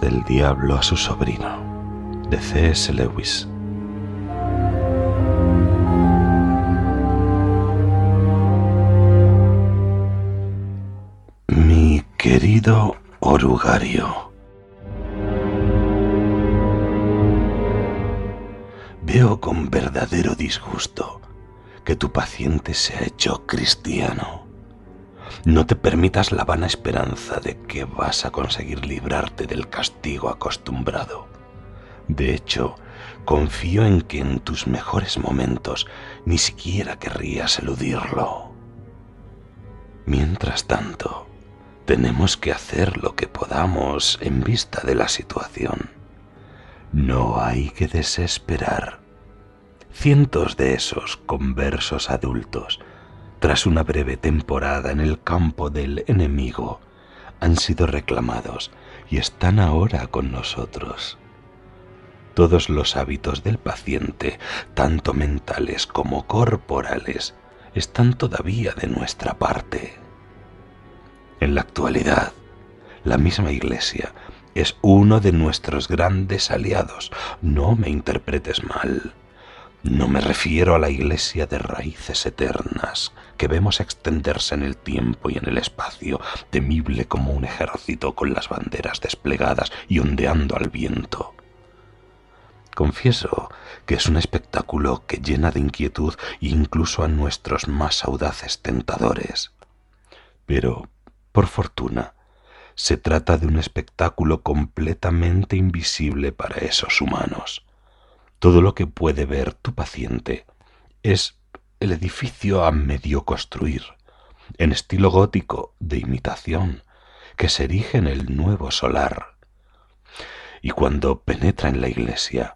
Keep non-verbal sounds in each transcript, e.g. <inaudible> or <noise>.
Del Diablo a su sobrino, de C.S. Lewis. Mi querido orugario, veo con verdadero disgusto que tu paciente se ha hecho cristiano. No te permitas la vana esperanza de que vas a conseguir librarte del castigo acostumbrado. De hecho, confío en que en tus mejores momentos ni siquiera querrías eludirlo. Mientras tanto, tenemos que hacer lo que podamos en vista de la situación. No hay que desesperar. Cientos de esos conversos adultos tras una breve temporada en el campo del enemigo, han sido reclamados y están ahora con nosotros. Todos los hábitos del paciente, tanto mentales como corporales, están todavía de nuestra parte. En la actualidad, la misma Iglesia es uno de nuestros grandes aliados. No me interpretes mal. No me refiero a la iglesia de raíces eternas que vemos extenderse en el tiempo y en el espacio, temible como un ejército con las banderas desplegadas y ondeando al viento. Confieso que es un espectáculo que llena de inquietud incluso a nuestros más audaces tentadores. Pero, por fortuna, se trata de un espectáculo completamente invisible para esos humanos todo lo que puede ver tu paciente es el edificio a medio construir, en estilo gótico de imitación, que se erige en el nuevo solar. Y cuando penetra en la iglesia,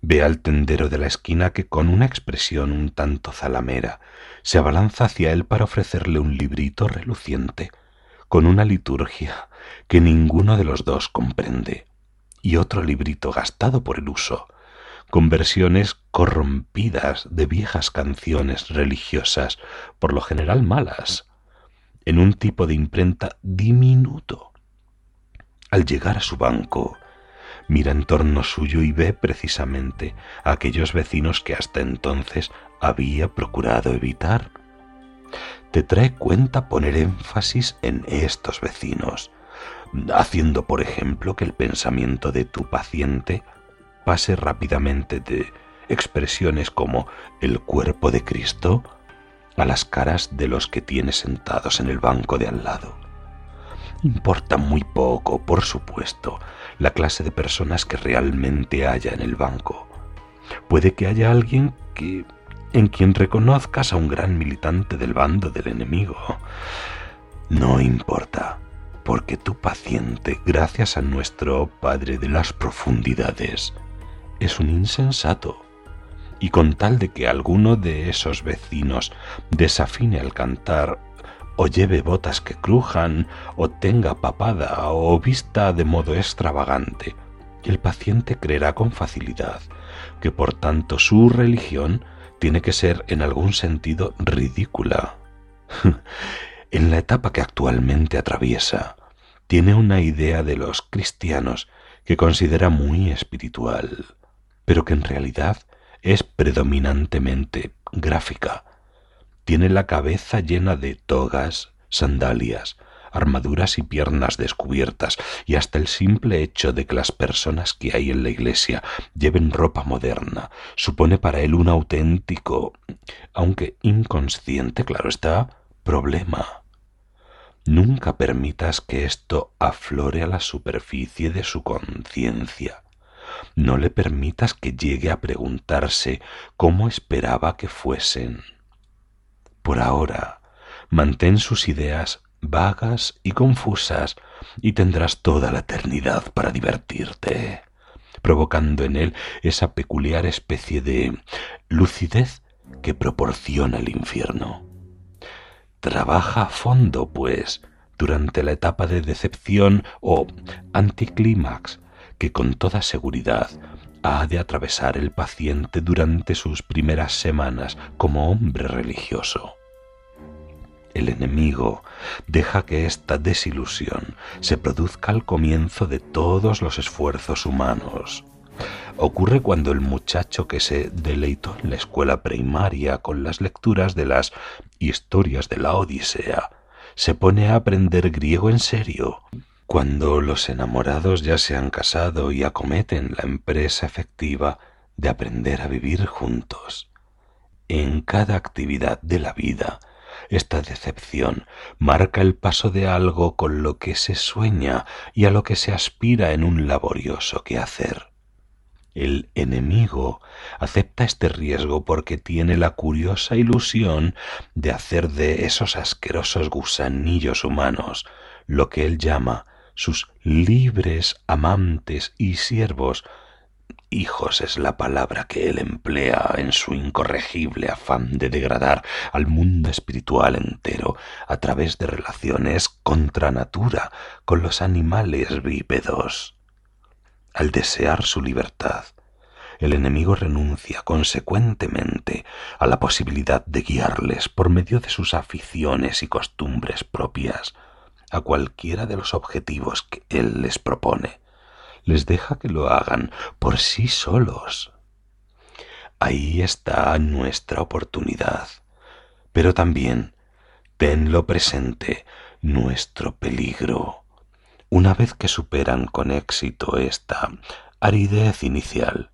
ve al tendero de la esquina que con una expresión un tanto zalamera se abalanza hacia él para ofrecerle un librito reluciente, con una liturgia que ninguno de los dos comprende, y otro librito gastado por el uso, con versiones corrompidas de viejas canciones religiosas, por lo general malas, en un tipo de imprenta diminuto. Al llegar a su banco, mira en torno suyo y ve precisamente a aquellos vecinos que hasta entonces había procurado evitar. Te trae cuenta poner énfasis en estos vecinos, haciendo por ejemplo que el pensamiento de tu paciente pase rápidamente de expresiones como el cuerpo de Cristo a las caras de los que tiene sentados en el banco de al lado. Importa muy poco, por supuesto, la clase de personas que realmente haya en el banco. Puede que haya alguien que en quien reconozcas a un gran militante del bando del enemigo. No importa, porque tu paciente, gracias a nuestro Padre de las profundidades, es un insensato. Y con tal de que alguno de esos vecinos desafine al cantar, o lleve botas que crujan, o tenga papada, o vista de modo extravagante, el paciente creerá con facilidad que por tanto su religión tiene que ser en algún sentido ridícula. <laughs> en la etapa que actualmente atraviesa, tiene una idea de los cristianos que considera muy espiritual pero que en realidad es predominantemente gráfica. Tiene la cabeza llena de togas, sandalias, armaduras y piernas descubiertas, y hasta el simple hecho de que las personas que hay en la iglesia lleven ropa moderna supone para él un auténtico, aunque inconsciente, claro está, problema. Nunca permitas que esto aflore a la superficie de su conciencia. No le permitas que llegue a preguntarse cómo esperaba que fuesen. Por ahora, mantén sus ideas vagas y confusas y tendrás toda la eternidad para divertirte, provocando en él esa peculiar especie de lucidez que proporciona el infierno. Trabaja a fondo, pues, durante la etapa de decepción o anticlímax que con toda seguridad ha de atravesar el paciente durante sus primeras semanas como hombre religioso. El enemigo deja que esta desilusión se produzca al comienzo de todos los esfuerzos humanos. Ocurre cuando el muchacho que se deleitó en la escuela primaria con las lecturas de las historias de la Odisea se pone a aprender griego en serio. Cuando los enamorados ya se han casado y acometen la empresa efectiva de aprender a vivir juntos. En cada actividad de la vida, esta decepción marca el paso de algo con lo que se sueña y a lo que se aspira en un laborioso quehacer. El enemigo acepta este riesgo porque tiene la curiosa ilusión de hacer de esos asquerosos gusanillos humanos lo que él llama sus libres amantes y siervos. Hijos es la palabra que él emplea en su incorregible afán de degradar al mundo espiritual entero a través de relaciones contra natura con los animales bípedos. Al desear su libertad, el enemigo renuncia consecuentemente a la posibilidad de guiarles por medio de sus aficiones y costumbres propias a cualquiera de los objetivos que él les propone. Les deja que lo hagan por sí solos. Ahí está nuestra oportunidad, pero también tenlo presente nuestro peligro. Una vez que superan con éxito esta aridez inicial,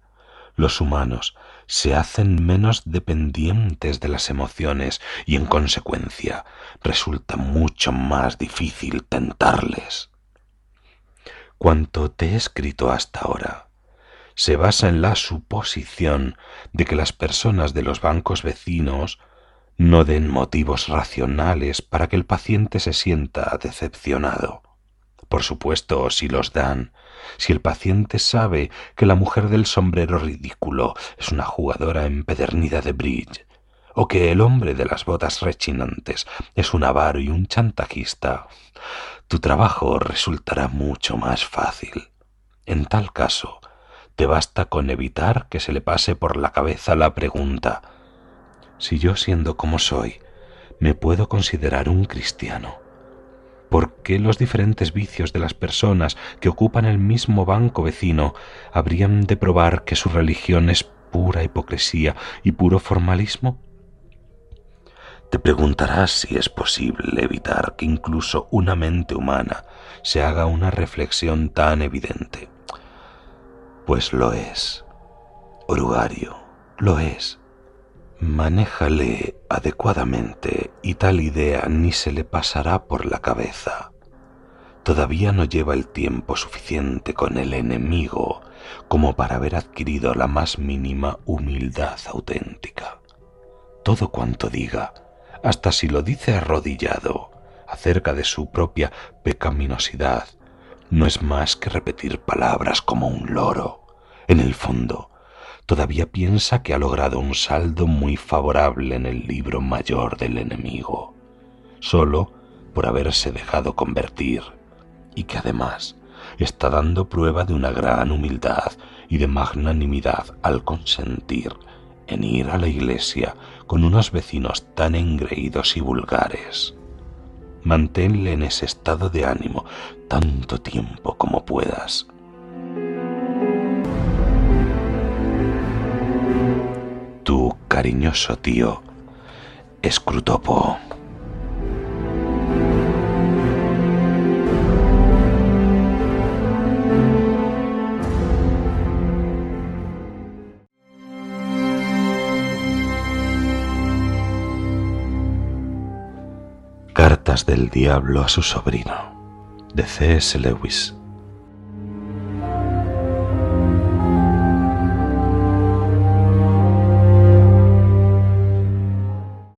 los humanos se hacen menos dependientes de las emociones y en consecuencia resulta mucho más difícil tentarles. Cuanto te he escrito hasta ahora se basa en la suposición de que las personas de los bancos vecinos no den motivos racionales para que el paciente se sienta decepcionado. Por supuesto, si los dan, si el paciente sabe que la mujer del sombrero ridículo es una jugadora empedernida de bridge, o que el hombre de las botas rechinantes es un avaro y un chantajista, tu trabajo resultará mucho más fácil. En tal caso, te basta con evitar que se le pase por la cabeza la pregunta si yo siendo como soy, me puedo considerar un cristiano. ¿Por qué los diferentes vicios de las personas que ocupan el mismo banco vecino habrían de probar que su religión es pura hipocresía y puro formalismo? Te preguntarás si es posible evitar que incluso una mente humana se haga una reflexión tan evidente. Pues lo es. Orugario, lo es. Manéjale adecuadamente y tal idea ni se le pasará por la cabeza. Todavía no lleva el tiempo suficiente con el enemigo como para haber adquirido la más mínima humildad auténtica. Todo cuanto diga, hasta si lo dice arrodillado, acerca de su propia pecaminosidad, no es más que repetir palabras como un loro. En el fondo, todavía piensa que ha logrado un saldo muy favorable en el libro mayor del enemigo, solo por haberse dejado convertir, y que además está dando prueba de una gran humildad y de magnanimidad al consentir en ir a la iglesia con unos vecinos tan engreídos y vulgares. Manténle en ese estado de ánimo tanto tiempo como puedas cariñoso tío Escrutopo. Cartas del Diablo a su sobrino, de C.S. Lewis.